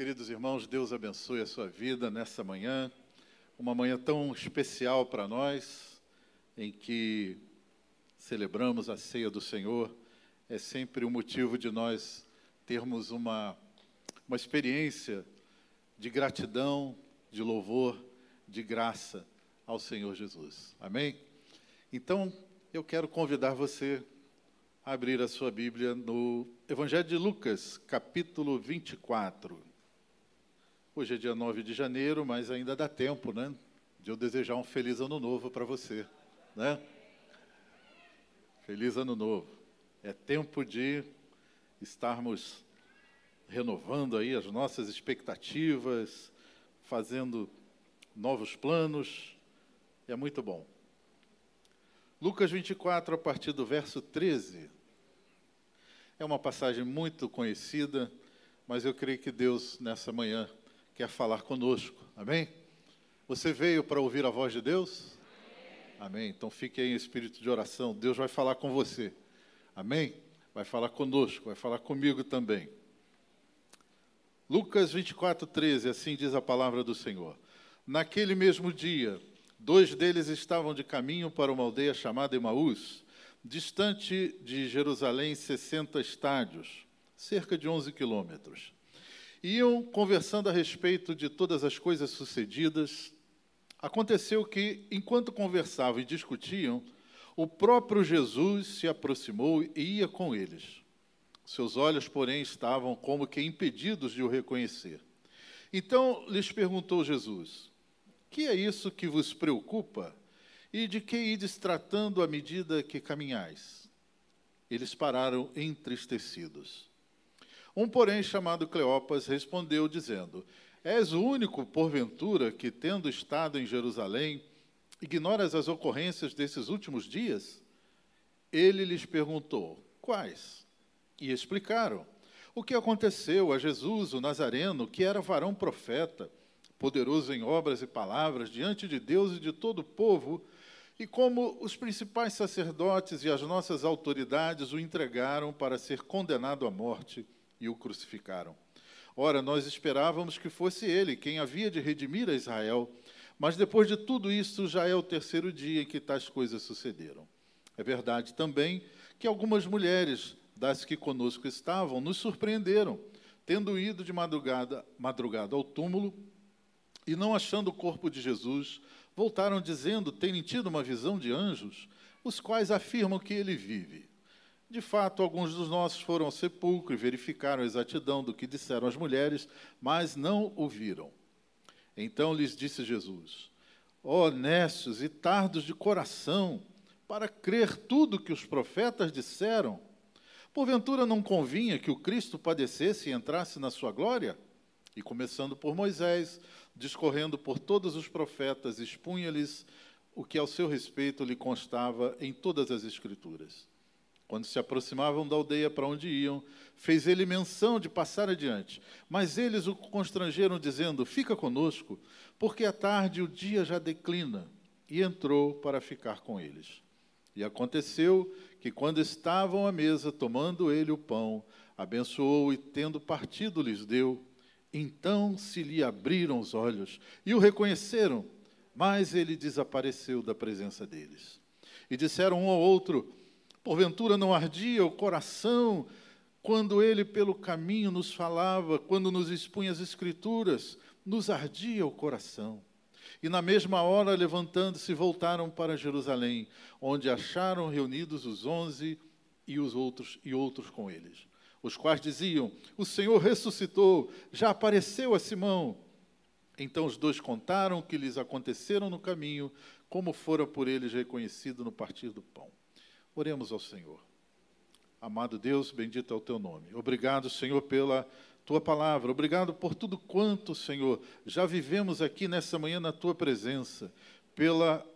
Queridos irmãos, Deus abençoe a sua vida nessa manhã, uma manhã tão especial para nós, em que celebramos a ceia do Senhor. É sempre um motivo de nós termos uma, uma experiência de gratidão, de louvor, de graça ao Senhor Jesus. Amém? Então, eu quero convidar você a abrir a sua Bíblia no Evangelho de Lucas, capítulo 24. Hoje é dia 9 de janeiro, mas ainda dá tempo, né? De eu desejar um feliz ano novo para você, né? Feliz ano novo. É tempo de estarmos renovando aí as nossas expectativas, fazendo novos planos. É muito bom. Lucas 24, a partir do verso 13. É uma passagem muito conhecida, mas eu creio que Deus, nessa manhã, quer falar conosco. Amém? Você veio para ouvir a voz de Deus? Amém. Então fique aí em espírito de oração. Deus vai falar com você. Amém? Vai falar conosco, vai falar comigo também. Lucas 24, 13, assim diz a palavra do Senhor. Naquele mesmo dia, dois deles estavam de caminho para uma aldeia chamada Emaús, distante de Jerusalém 60 estádios, cerca de 11 quilômetros. Iam conversando a respeito de todas as coisas sucedidas. Aconteceu que, enquanto conversavam e discutiam, o próprio Jesus se aproximou e ia com eles. Seus olhos, porém, estavam como que impedidos de o reconhecer. Então lhes perguntou Jesus: Que é isso que vos preocupa? E de que ides tratando à medida que caminhais? Eles pararam entristecidos. Um, porém, chamado Cleopas, respondeu, dizendo: És o único, porventura, que, tendo estado em Jerusalém, ignoras as ocorrências desses últimos dias? Ele lhes perguntou: Quais? E explicaram o que aconteceu a Jesus, o Nazareno, que era varão profeta, poderoso em obras e palavras diante de Deus e de todo o povo, e como os principais sacerdotes e as nossas autoridades o entregaram para ser condenado à morte e o crucificaram. Ora, nós esperávamos que fosse ele quem havia de redimir a Israel, mas depois de tudo isso já é o terceiro dia em que tais coisas sucederam. É verdade também que algumas mulheres das que conosco estavam nos surpreenderam, tendo ido de madrugada, madrugada ao túmulo e não achando o corpo de Jesus, voltaram dizendo terem tido uma visão de anjos, os quais afirmam que ele vive. De fato, alguns dos nossos foram ao sepulcro e verificaram a exatidão do que disseram as mulheres, mas não o viram. Então lhes disse Jesus: Honestos e tardos de coração, para crer tudo que os profetas disseram, porventura não convinha que o Cristo padecesse e entrasse na sua glória? E começando por Moisés, discorrendo por todos os profetas, expunha-lhes o que ao seu respeito lhe constava em todas as Escrituras. Quando se aproximavam da aldeia para onde iam, fez ele menção de passar adiante. Mas eles o constrangeram, dizendo: Fica conosco, porque à tarde o dia já declina. E entrou para ficar com eles. E aconteceu que, quando estavam à mesa, tomando ele o pão, abençoou e, tendo partido, lhes deu. Então se lhe abriram os olhos e o reconheceram, mas ele desapareceu da presença deles. E disseram um ao outro: Porventura não ardia o coração quando ele pelo caminho nos falava, quando nos expunha as Escrituras, nos ardia o coração. E na mesma hora, levantando-se, voltaram para Jerusalém, onde acharam reunidos os onze e os outros e outros com eles, os quais diziam: O Senhor ressuscitou, já apareceu a Simão. Então os dois contaram o que lhes aconteceram no caminho, como fora por eles reconhecido no partir do pão. Oremos ao Senhor. Amado Deus, bendito é o teu nome. Obrigado, Senhor, pela tua palavra. Obrigado por tudo quanto, Senhor, já vivemos aqui nessa manhã na tua presença, pela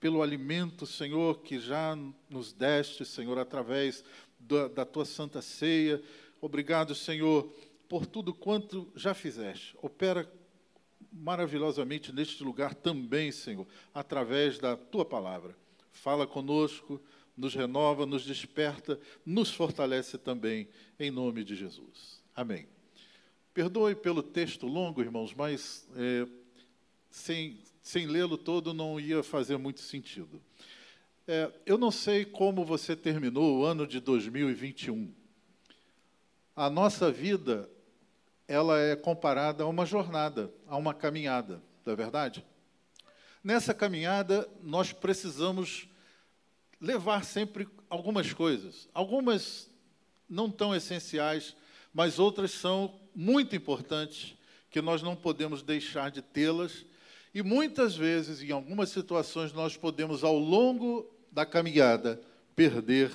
pelo alimento, Senhor, que já nos deste, Senhor, através da, da tua santa ceia. Obrigado, Senhor, por tudo quanto já fizeste. Opera maravilhosamente neste lugar também, Senhor, através da tua palavra. Fala conosco nos renova, nos desperta, nos fortalece também, em nome de Jesus. Amém. Perdoe pelo texto longo, irmãos, mas é, sem, sem lê-lo todo não ia fazer muito sentido. É, eu não sei como você terminou o ano de 2021. A nossa vida, ela é comparada a uma jornada, a uma caminhada, não é verdade? Nessa caminhada, nós precisamos levar sempre algumas coisas. Algumas não tão essenciais, mas outras são muito importantes, que nós não podemos deixar de tê-las. E muitas vezes, em algumas situações, nós podemos, ao longo da caminhada, perder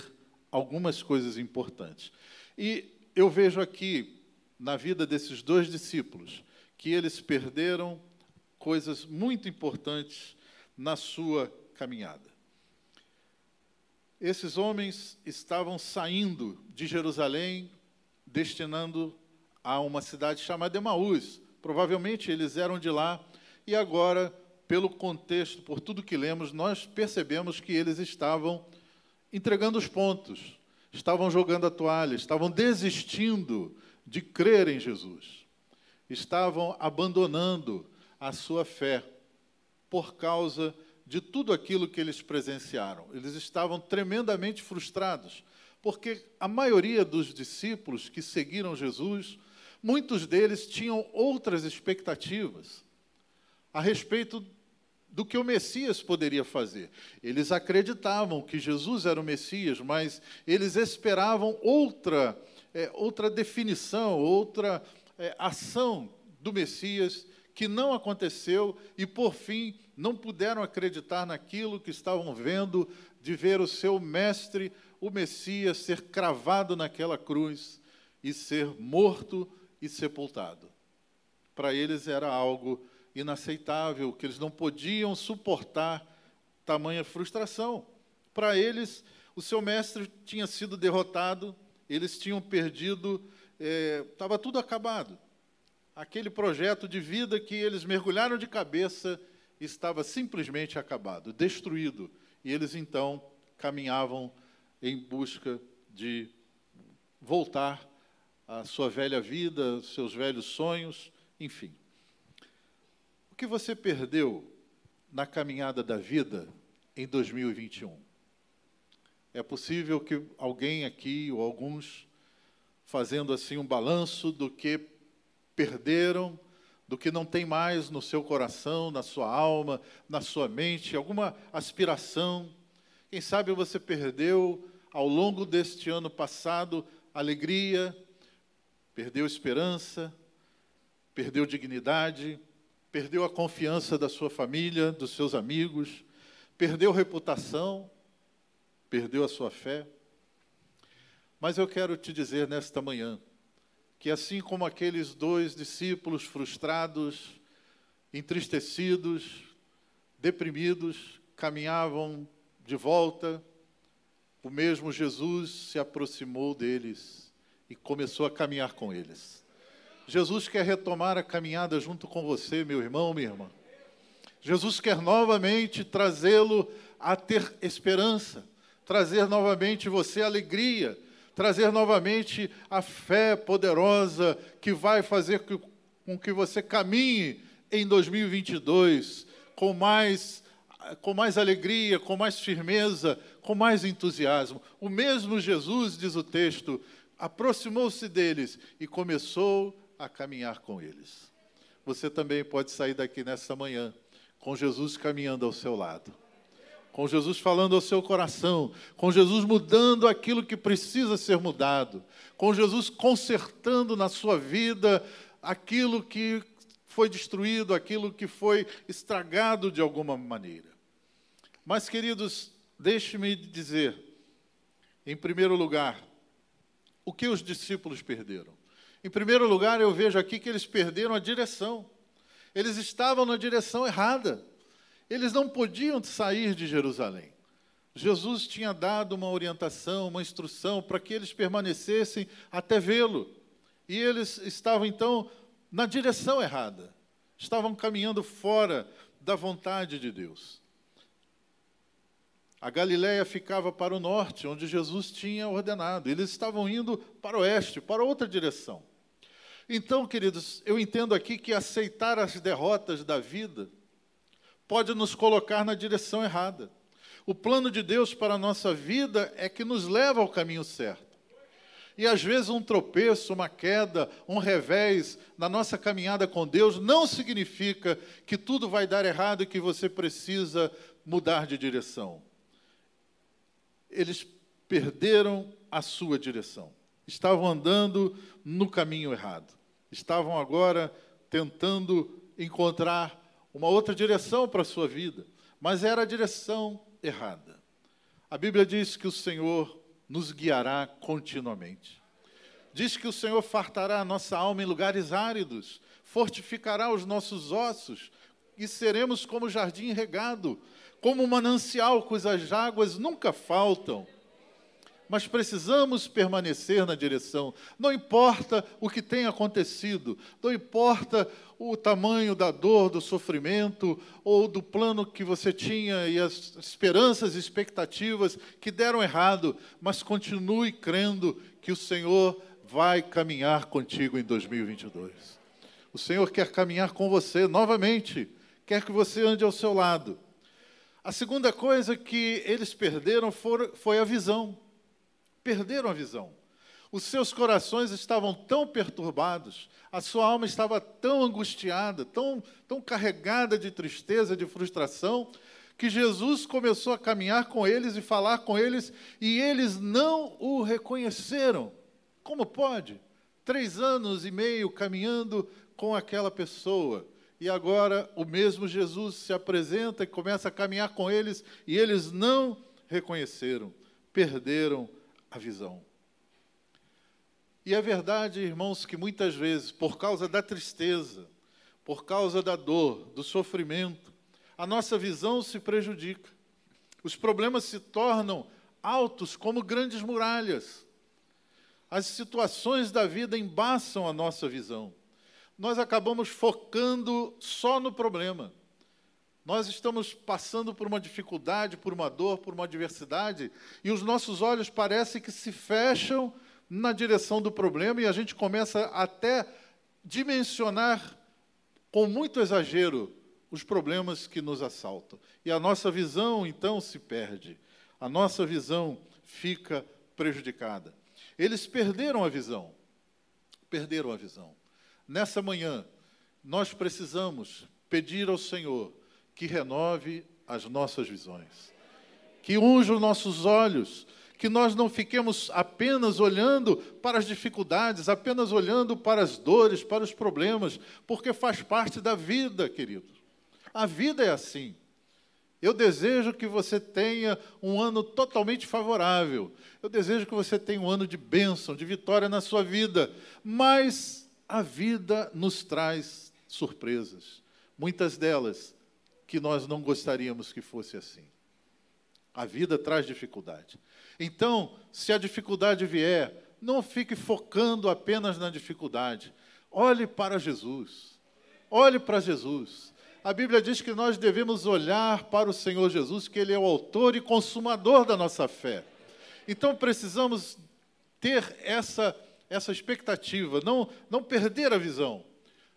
algumas coisas importantes. E eu vejo aqui, na vida desses dois discípulos, que eles perderam coisas muito importantes na sua caminhada. Esses homens estavam saindo de Jerusalém, destinando a uma cidade chamada Emaús. Provavelmente eles eram de lá e agora pelo contexto, por tudo que lemos, nós percebemos que eles estavam entregando os pontos, estavam jogando a toalha, estavam desistindo de crer em Jesus, estavam abandonando a sua fé por causa de tudo aquilo que eles presenciaram. Eles estavam tremendamente frustrados, porque a maioria dos discípulos que seguiram Jesus, muitos deles tinham outras expectativas a respeito do que o Messias poderia fazer. Eles acreditavam que Jesus era o Messias, mas eles esperavam outra, é, outra definição, outra é, ação do Messias que não aconteceu e, por fim, não puderam acreditar naquilo que estavam vendo, de ver o seu mestre, o Messias, ser cravado naquela cruz e ser morto e sepultado. Para eles era algo inaceitável, que eles não podiam suportar tamanha frustração. Para eles, o seu mestre tinha sido derrotado, eles tinham perdido, estava é, tudo acabado. Aquele projeto de vida que eles mergulharam de cabeça estava simplesmente acabado, destruído. E eles então caminhavam em busca de voltar à sua velha vida, seus velhos sonhos, enfim. O que você perdeu na caminhada da vida em 2021? É possível que alguém aqui, ou alguns, fazendo assim um balanço do que perderam, do que não tem mais no seu coração, na sua alma, na sua mente, alguma aspiração. Quem sabe você perdeu ao longo deste ano passado alegria, perdeu esperança, perdeu dignidade, perdeu a confiança da sua família, dos seus amigos, perdeu reputação, perdeu a sua fé. Mas eu quero te dizer nesta manhã que, assim como aqueles dois discípulos frustrados, entristecidos, deprimidos, caminhavam de volta, o mesmo Jesus se aproximou deles e começou a caminhar com eles. Jesus quer retomar a caminhada junto com você, meu irmão, minha irmã. Jesus quer novamente trazê-lo a ter esperança, trazer novamente você alegria, trazer novamente a fé poderosa que vai fazer com que você caminhe em 2022 com mais com mais alegria, com mais firmeza, com mais entusiasmo. O mesmo Jesus, diz o texto, aproximou-se deles e começou a caminhar com eles. Você também pode sair daqui nessa manhã com Jesus caminhando ao seu lado, com Jesus falando ao seu coração, com Jesus mudando aquilo que precisa ser mudado, com Jesus consertando na sua vida aquilo que foi destruído, aquilo que foi estragado de alguma maneira. Mas, queridos, deixe-me dizer, em primeiro lugar, o que os discípulos perderam. Em primeiro lugar, eu vejo aqui que eles perderam a direção. Eles estavam na direção errada. Eles não podiam sair de Jerusalém. Jesus tinha dado uma orientação, uma instrução para que eles permanecessem até vê-lo. E eles estavam então na direção errada. Estavam caminhando fora da vontade de Deus. A Galiléia ficava para o norte, onde Jesus tinha ordenado. Eles estavam indo para o oeste, para outra direção. Então, queridos, eu entendo aqui que aceitar as derrotas da vida pode nos colocar na direção errada. O plano de Deus para a nossa vida é que nos leva ao caminho certo. E às vezes um tropeço, uma queda, um revés na nossa caminhada com Deus não significa que tudo vai dar errado e que você precisa mudar de direção. Eles perderam a sua direção. Estavam andando no caminho errado. Estavam agora tentando encontrar uma outra direção para a sua vida, mas era a direção errada. A Bíblia diz que o Senhor nos guiará continuamente. Diz que o Senhor fartará a nossa alma em lugares áridos, fortificará os nossos ossos e seremos como jardim regado, como manancial cujas águas nunca faltam mas precisamos permanecer na direção. Não importa o que tenha acontecido, não importa o tamanho da dor, do sofrimento ou do plano que você tinha e as esperanças e expectativas que deram errado, mas continue crendo que o Senhor vai caminhar contigo em 2022. O Senhor quer caminhar com você novamente, quer que você ande ao seu lado. A segunda coisa que eles perderam foi a visão perderam a visão. Os seus corações estavam tão perturbados, a sua alma estava tão angustiada, tão, tão carregada de tristeza, de frustração, que Jesus começou a caminhar com eles e falar com eles, e eles não o reconheceram. Como pode? Três anos e meio caminhando com aquela pessoa. E agora o mesmo Jesus se apresenta e começa a caminhar com eles, e eles não reconheceram, perderam a visão. E é verdade, irmãos, que muitas vezes, por causa da tristeza, por causa da dor, do sofrimento, a nossa visão se prejudica. Os problemas se tornam altos como grandes muralhas. As situações da vida embaçam a nossa visão. Nós acabamos focando só no problema. Nós estamos passando por uma dificuldade, por uma dor, por uma adversidade, e os nossos olhos parecem que se fecham na direção do problema e a gente começa até dimensionar com muito exagero os problemas que nos assaltam. E a nossa visão então se perde. A nossa visão fica prejudicada. Eles perderam a visão. Perderam a visão. Nessa manhã, nós precisamos pedir ao Senhor que renove as nossas visões, que unja os nossos olhos, que nós não fiquemos apenas olhando para as dificuldades, apenas olhando para as dores, para os problemas, porque faz parte da vida, querido. A vida é assim. Eu desejo que você tenha um ano totalmente favorável. Eu desejo que você tenha um ano de bênção, de vitória na sua vida. Mas a vida nos traz surpresas. Muitas delas que nós não gostaríamos que fosse assim. A vida traz dificuldade. Então, se a dificuldade vier, não fique focando apenas na dificuldade. Olhe para Jesus. Olhe para Jesus. A Bíblia diz que nós devemos olhar para o Senhor Jesus, que Ele é o autor e consumador da nossa fé. Então precisamos ter essa, essa expectativa, não, não perder a visão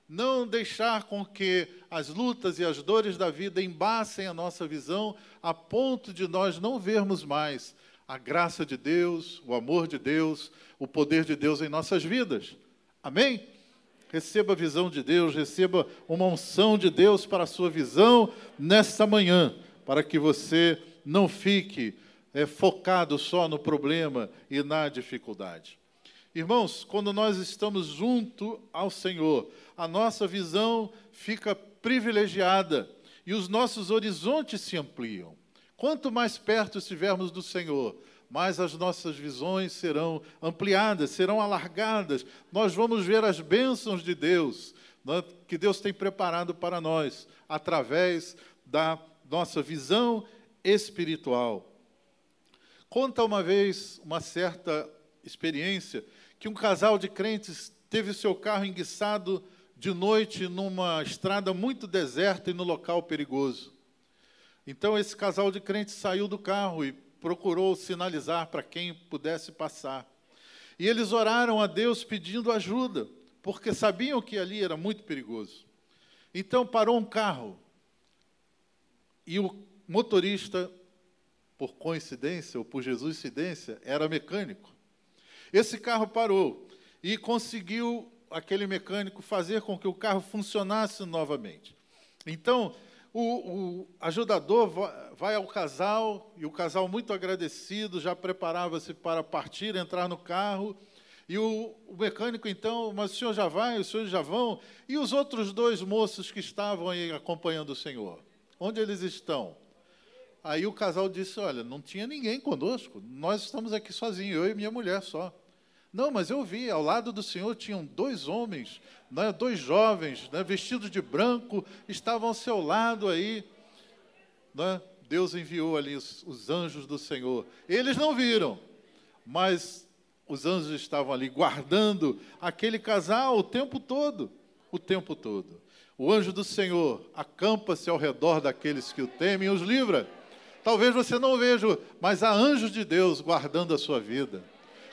não deixar com que as lutas e as dores da vida embacem a nossa visão a ponto de nós não vermos mais a graça de Deus, o amor de Deus, o poder de Deus em nossas vidas. Amém? Receba a visão de Deus, receba uma unção de Deus para a sua visão nesta manhã, para que você não fique é, focado só no problema e na dificuldade. Irmãos, quando nós estamos junto ao Senhor, a nossa visão fica privilegiada e os nossos horizontes se ampliam. Quanto mais perto estivermos do Senhor, mais as nossas visões serão ampliadas, serão alargadas. Nós vamos ver as bênçãos de Deus, né, que Deus tem preparado para nós, através da nossa visão espiritual. Conta uma vez uma certa experiência que um casal de crentes teve seu carro enguiçado de noite numa estrada muito deserta e no local perigoso. Então esse casal de crentes saiu do carro e procurou sinalizar para quem pudesse passar. E eles oraram a Deus pedindo ajuda porque sabiam que ali era muito perigoso. Então parou um carro e o motorista, por coincidência ou por Jesus incidência, era mecânico. Esse carro parou e conseguiu aquele mecânico fazer com que o carro funcionasse novamente. Então, o, o ajudador vai ao casal e o casal, muito agradecido, já preparava-se para partir, entrar no carro. E o, o, mecânico, então, mas o senhor já vai, os senhores já vão? E os outros dois moços que estavam aí acompanhando o senhor? Onde eles estão? Aí o casal disse: Olha, não tinha ninguém conosco, nós estamos aqui sozinhos, eu e minha mulher só. Não, mas eu vi, ao lado do Senhor tinham dois homens, né, dois jovens, né, vestidos de branco, estavam ao seu lado aí. Né? Deus enviou ali os, os anjos do Senhor. Eles não viram, mas os anjos estavam ali guardando aquele casal o tempo todo o tempo todo. O anjo do Senhor acampa-se ao redor daqueles que o temem e os livra. Talvez você não veja, mas há anjos de Deus guardando a sua vida.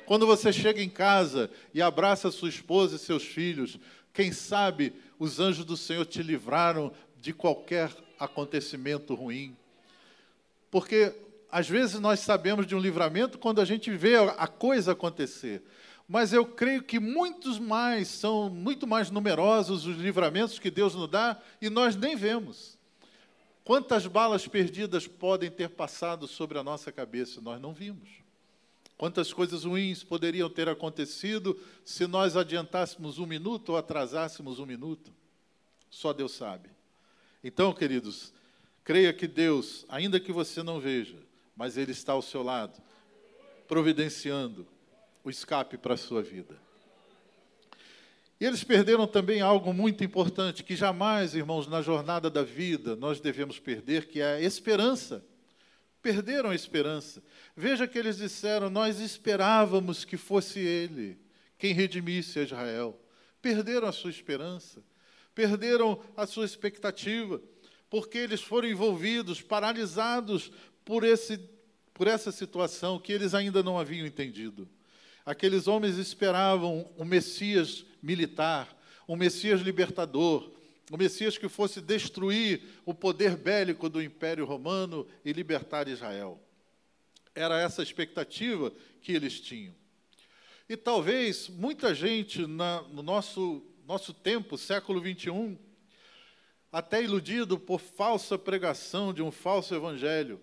Quando você chega em casa e abraça sua esposa e seus filhos, quem sabe os anjos do Senhor te livraram de qualquer acontecimento ruim. Porque às vezes nós sabemos de um livramento quando a gente vê a coisa acontecer. Mas eu creio que muitos mais são muito mais numerosos os livramentos que Deus nos dá e nós nem vemos. Quantas balas perdidas podem ter passado sobre a nossa cabeça? Nós não vimos. Quantas coisas ruins poderiam ter acontecido se nós adiantássemos um minuto ou atrasássemos um minuto? Só Deus sabe. Então, queridos, creia que Deus, ainda que você não veja, mas Ele está ao seu lado, providenciando o escape para a sua vida. E eles perderam também algo muito importante que jamais, irmãos, na jornada da vida nós devemos perder, que é a esperança perderam a esperança. Veja que eles disseram: Nós esperávamos que fosse Ele quem redimisse a Israel. Perderam a sua esperança, perderam a sua expectativa, porque eles foram envolvidos, paralisados por, esse, por essa situação que eles ainda não haviam entendido. Aqueles homens esperavam um Messias militar, um Messias libertador, o Messias que fosse destruir o poder bélico do Império Romano e libertar Israel. Era essa a expectativa que eles tinham. E talvez muita gente na, no nosso, nosso tempo, século 21, até iludido por falsa pregação de um falso evangelho,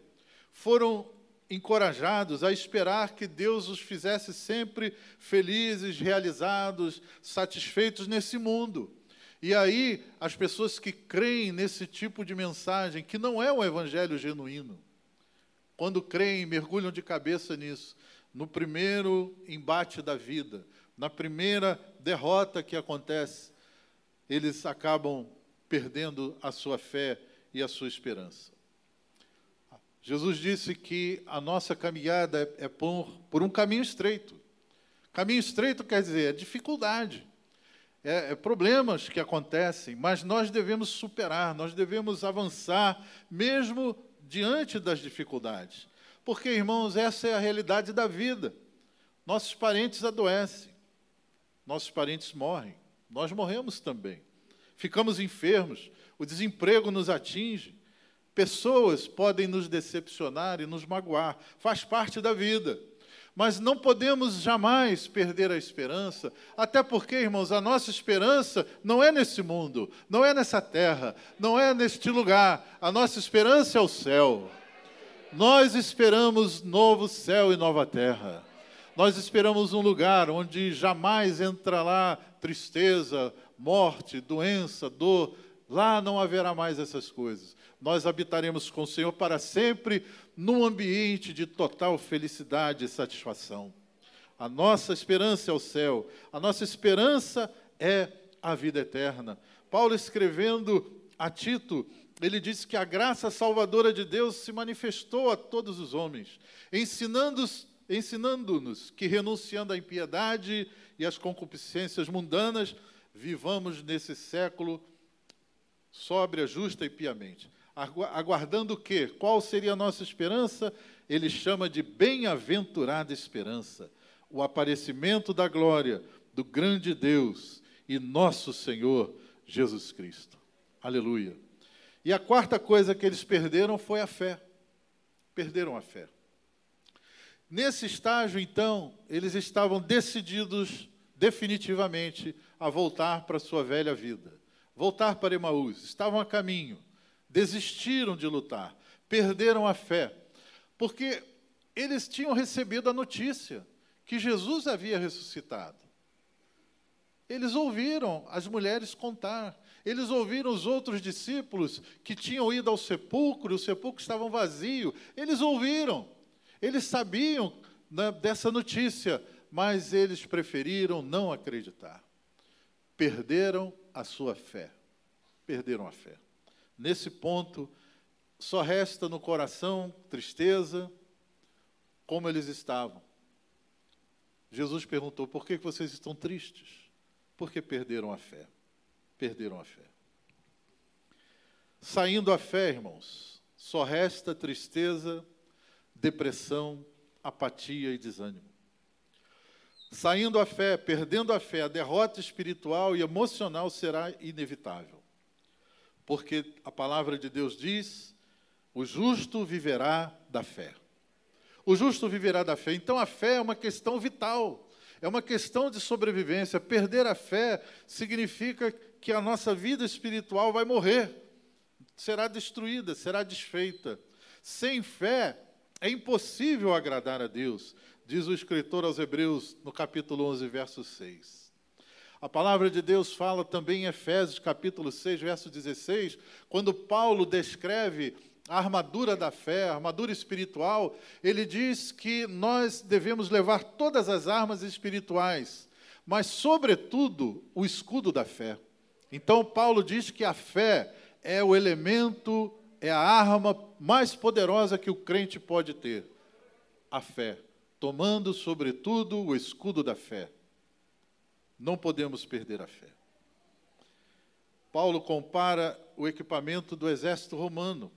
foram encorajados a esperar que Deus os fizesse sempre felizes, realizados, satisfeitos nesse mundo. E aí, as pessoas que creem nesse tipo de mensagem, que não é um evangelho genuíno, quando creem, mergulham de cabeça nisso, no primeiro embate da vida, na primeira derrota que acontece, eles acabam perdendo a sua fé e a sua esperança. Jesus disse que a nossa caminhada é por, por um caminho estreito. Caminho estreito quer dizer é dificuldade é, é, problemas que acontecem, mas nós devemos superar, nós devemos avançar, mesmo diante das dificuldades. Porque, irmãos, essa é a realidade da vida. Nossos parentes adoecem, nossos parentes morrem, nós morremos também. Ficamos enfermos, o desemprego nos atinge, pessoas podem nos decepcionar e nos magoar, faz parte da vida. Mas não podemos jamais perder a esperança, até porque, irmãos, a nossa esperança não é nesse mundo, não é nessa terra, não é neste lugar. A nossa esperança é o céu. Nós esperamos novo céu e nova terra. Nós esperamos um lugar onde jamais entra lá tristeza, morte, doença, dor. Lá não haverá mais essas coisas. Nós habitaremos com o Senhor para sempre num ambiente de total felicidade e satisfação. A nossa esperança é o céu, a nossa esperança é a vida eterna. Paulo, escrevendo a Tito, ele diz que a graça salvadora de Deus se manifestou a todos os homens, ensinando-nos ensinando que, renunciando à impiedade e às concupiscências mundanas, vivamos nesse século sóbria, justa e piamente aguardando o quê? Qual seria a nossa esperança? Ele chama de bem-aventurada esperança, o aparecimento da glória do grande Deus e nosso Senhor Jesus Cristo. Aleluia. E a quarta coisa que eles perderam foi a fé. Perderam a fé. Nesse estágio, então, eles estavam decididos definitivamente a voltar para a sua velha vida, voltar para Emaús. Estavam a caminho, desistiram de lutar, perderam a fé, porque eles tinham recebido a notícia que Jesus havia ressuscitado. Eles ouviram as mulheres contar, eles ouviram os outros discípulos que tinham ido ao sepulcro, o sepulcro estava vazio. Eles ouviram, eles sabiam né, dessa notícia, mas eles preferiram não acreditar. Perderam a sua fé. Perderam a fé. Nesse ponto, só resta no coração tristeza, como eles estavam. Jesus perguntou: por que vocês estão tristes? Porque perderam a fé. Perderam a fé. Saindo a fé, irmãos, só resta tristeza, depressão, apatia e desânimo. Saindo a fé, perdendo a fé, a derrota espiritual e emocional será inevitável. Porque a palavra de Deus diz: o justo viverá da fé. O justo viverá da fé. Então a fé é uma questão vital, é uma questão de sobrevivência. Perder a fé significa que a nossa vida espiritual vai morrer, será destruída, será desfeita. Sem fé é impossível agradar a Deus diz o escritor aos Hebreus no capítulo 11, verso 6. A palavra de Deus fala também em Efésios, capítulo 6, verso 16, quando Paulo descreve a armadura da fé, a armadura espiritual, ele diz que nós devemos levar todas as armas espirituais, mas, sobretudo, o escudo da fé. Então, Paulo diz que a fé é o elemento, é a arma mais poderosa que o crente pode ter. A fé tomando, sobretudo, o escudo da fé. Não podemos perder a fé. Paulo compara o equipamento do exército romano,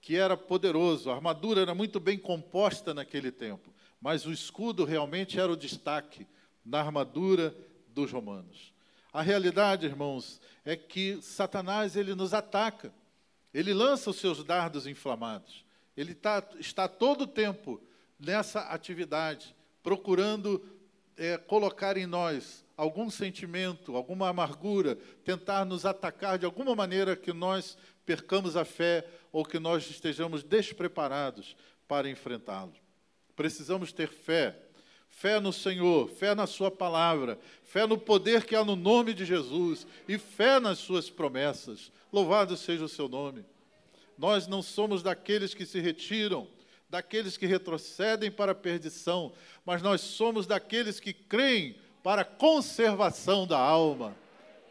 que era poderoso, a armadura era muito bem composta naquele tempo, mas o escudo realmente era o destaque na armadura dos romanos. A realidade, irmãos, é que Satanás ele nos ataca, ele lança os seus dardos inflamados, ele tá, está todo o tempo nessa atividade, procurando é, colocar em nós algum sentimento, alguma amargura, tentar nos atacar de alguma maneira que nós percamos a fé ou que nós estejamos despreparados para enfrentá-lo. Precisamos ter fé, fé no Senhor, fé na Sua palavra, fé no poder que há no nome de Jesus e fé nas Suas promessas. Louvado seja o Seu nome. Nós não somos daqueles que se retiram, daqueles que retrocedem para a perdição, mas nós somos daqueles que creem para a conservação da alma.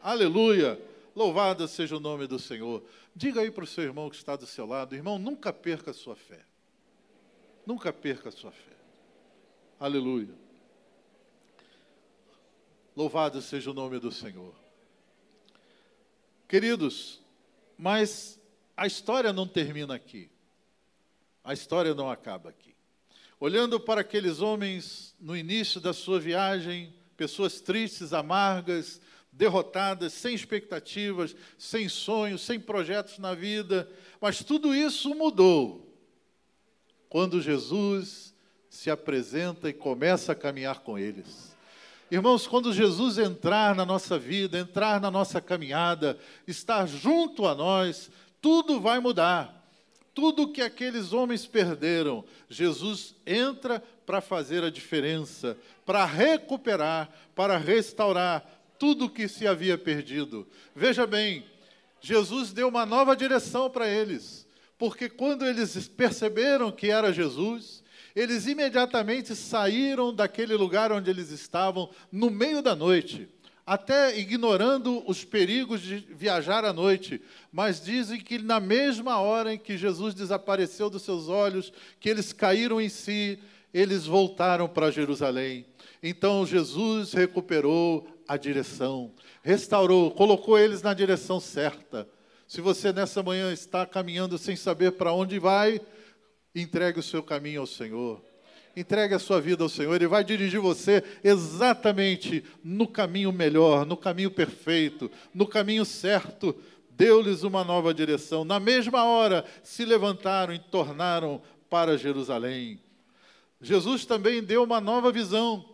Aleluia! Louvado seja o nome do Senhor. Diga aí para o seu irmão que está do seu lado, irmão, nunca perca a sua fé. Nunca perca a sua fé. Aleluia. Louvado seja o nome do Senhor. Queridos, mas a história não termina aqui. A história não acaba aqui. Olhando para aqueles homens no início da sua viagem, pessoas tristes, amargas, derrotadas, sem expectativas, sem sonhos, sem projetos na vida, mas tudo isso mudou quando Jesus se apresenta e começa a caminhar com eles. Irmãos, quando Jesus entrar na nossa vida, entrar na nossa caminhada, estar junto a nós, tudo vai mudar tudo que aqueles homens perderam, Jesus entra para fazer a diferença, para recuperar, para restaurar tudo que se havia perdido. Veja bem, Jesus deu uma nova direção para eles, porque quando eles perceberam que era Jesus, eles imediatamente saíram daquele lugar onde eles estavam no meio da noite até ignorando os perigos de viajar à noite, mas dizem que na mesma hora em que Jesus desapareceu dos seus olhos, que eles caíram em si, eles voltaram para Jerusalém. Então Jesus recuperou a direção, restaurou, colocou eles na direção certa. Se você nessa manhã está caminhando sem saber para onde vai, entregue o seu caminho ao Senhor. Entregue a sua vida ao Senhor, Ele vai dirigir você exatamente no caminho melhor, no caminho perfeito, no caminho certo. Deu-lhes uma nova direção. Na mesma hora, se levantaram e tornaram para Jerusalém. Jesus também deu uma nova visão,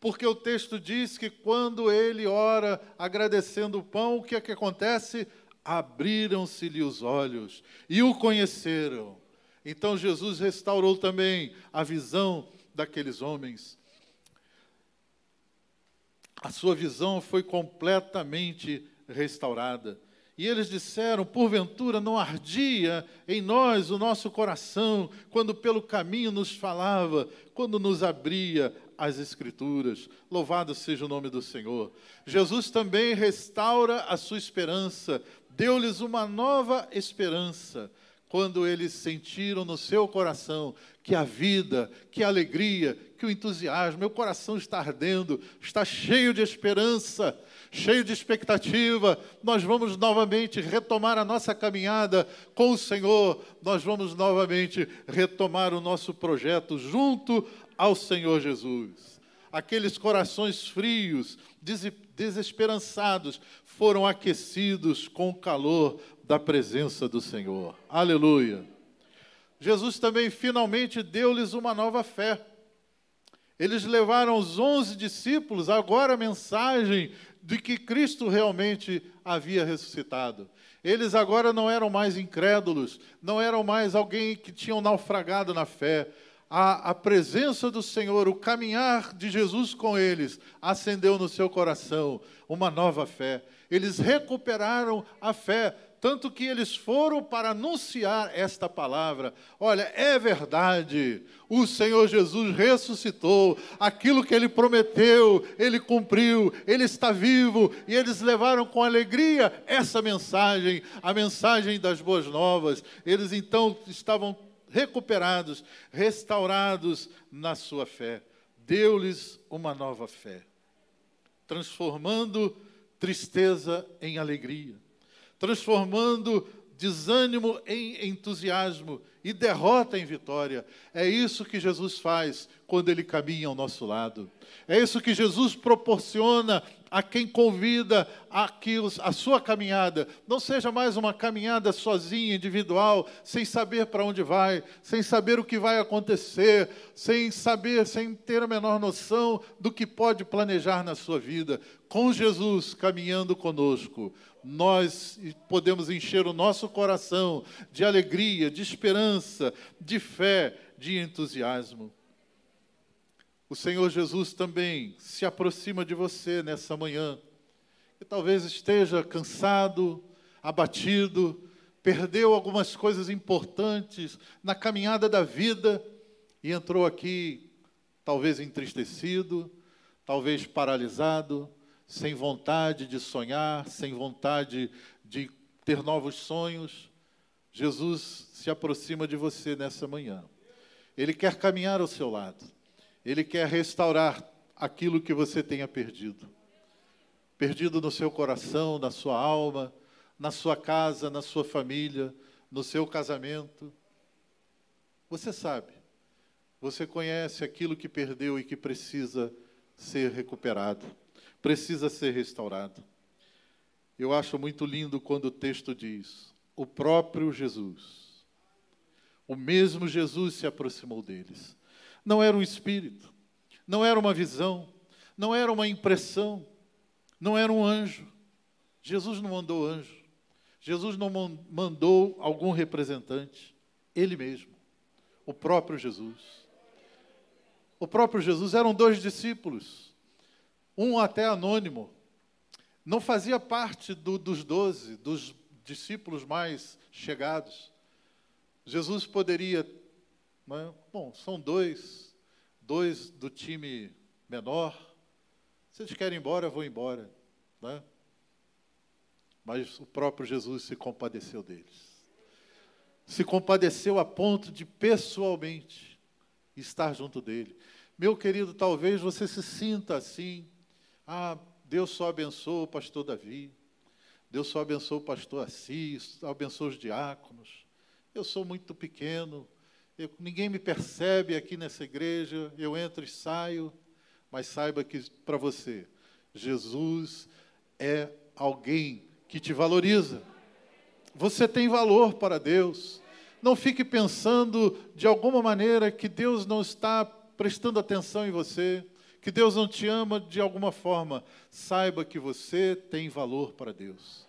porque o texto diz que quando ele ora agradecendo o pão, o que é que acontece? Abriram-se-lhe os olhos e o conheceram. Então Jesus restaurou também a visão daqueles homens. A sua visão foi completamente restaurada. E eles disseram: porventura não ardia em nós o nosso coração, quando pelo caminho nos falava, quando nos abria as Escrituras. Louvado seja o nome do Senhor. Jesus também restaura a sua esperança, deu-lhes uma nova esperança quando eles sentiram no seu coração que a vida, que a alegria, que o entusiasmo, meu coração está ardendo, está cheio de esperança, cheio de expectativa, nós vamos novamente retomar a nossa caminhada com o Senhor, nós vamos novamente retomar o nosso projeto junto ao Senhor Jesus. Aqueles corações frios, desesperançados, foram aquecidos com o calor da presença do Senhor. Aleluia. Jesus também finalmente deu-lhes uma nova fé. Eles levaram os onze discípulos agora a mensagem de que Cristo realmente havia ressuscitado. Eles agora não eram mais incrédulos, não eram mais alguém que tinham naufragado na fé. A, a presença do Senhor, o caminhar de Jesus com eles, acendeu no seu coração uma nova fé. Eles recuperaram a fé, tanto que eles foram para anunciar esta palavra. Olha, é verdade, o Senhor Jesus ressuscitou, aquilo que ele prometeu, ele cumpriu, ele está vivo, e eles levaram com alegria essa mensagem, a mensagem das boas novas. Eles então estavam recuperados, restaurados na sua fé. Deu-lhes uma nova fé, transformando tristeza em alegria transformando desânimo em entusiasmo e derrota em vitória. É isso que Jesus faz quando ele caminha ao nosso lado. É isso que Jesus proporciona a quem convida a que a sua caminhada não seja mais uma caminhada sozinha, individual, sem saber para onde vai, sem saber o que vai acontecer, sem saber, sem ter a menor noção do que pode planejar na sua vida. Com Jesus caminhando conosco, nós podemos encher o nosso coração de alegria, de esperança, de fé, de entusiasmo. O Senhor Jesus também se aproxima de você nessa manhã, que talvez esteja cansado, abatido, perdeu algumas coisas importantes na caminhada da vida e entrou aqui talvez entristecido, talvez paralisado, sem vontade de sonhar, sem vontade de ter novos sonhos, Jesus se aproxima de você nessa manhã. Ele quer caminhar ao seu lado. Ele quer restaurar aquilo que você tenha perdido. Perdido no seu coração, na sua alma, na sua casa, na sua família, no seu casamento. Você sabe. Você conhece aquilo que perdeu e que precisa ser recuperado precisa ser restaurado. Eu acho muito lindo quando o texto diz: o próprio Jesus, o mesmo Jesus se aproximou deles. Não era um espírito, não era uma visão, não era uma impressão, não era um anjo. Jesus não mandou anjo. Jesus não mandou algum representante, ele mesmo, o próprio Jesus. O próprio Jesus eram dois discípulos um até anônimo, não fazia parte do, dos doze, dos discípulos mais chegados. Jesus poderia, é? bom, são dois, dois do time menor. Se eles querem ir embora, vou embora. É? Mas o próprio Jesus se compadeceu deles. Se compadeceu a ponto de pessoalmente estar junto dele. Meu querido, talvez você se sinta assim ah, Deus só abençoa o pastor Davi. Deus só abençoa o pastor Assis, abençoa os diáconos. Eu sou muito pequeno, eu, ninguém me percebe aqui nessa igreja, eu entro e saio, mas saiba que para você, Jesus é alguém que te valoriza. Você tem valor para Deus. Não fique pensando de alguma maneira que Deus não está prestando atenção em você, que Deus não te ama de alguma forma. Saiba que você tem valor para Deus.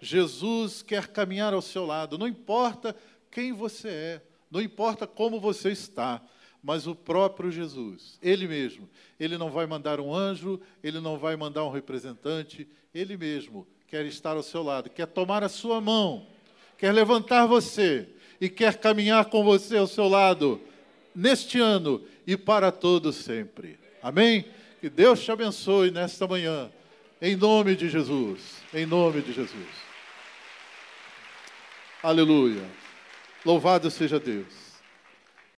Jesus quer caminhar ao seu lado, não importa quem você é, não importa como você está, mas o próprio Jesus, Ele mesmo, Ele não vai mandar um anjo, Ele não vai mandar um representante, Ele mesmo quer estar ao seu lado, quer tomar a sua mão, quer levantar você e quer caminhar com você ao seu lado neste ano e para todos sempre. Amém? Que Deus te abençoe nesta manhã, em nome de Jesus, em nome de Jesus. Aleluia. Louvado seja Deus.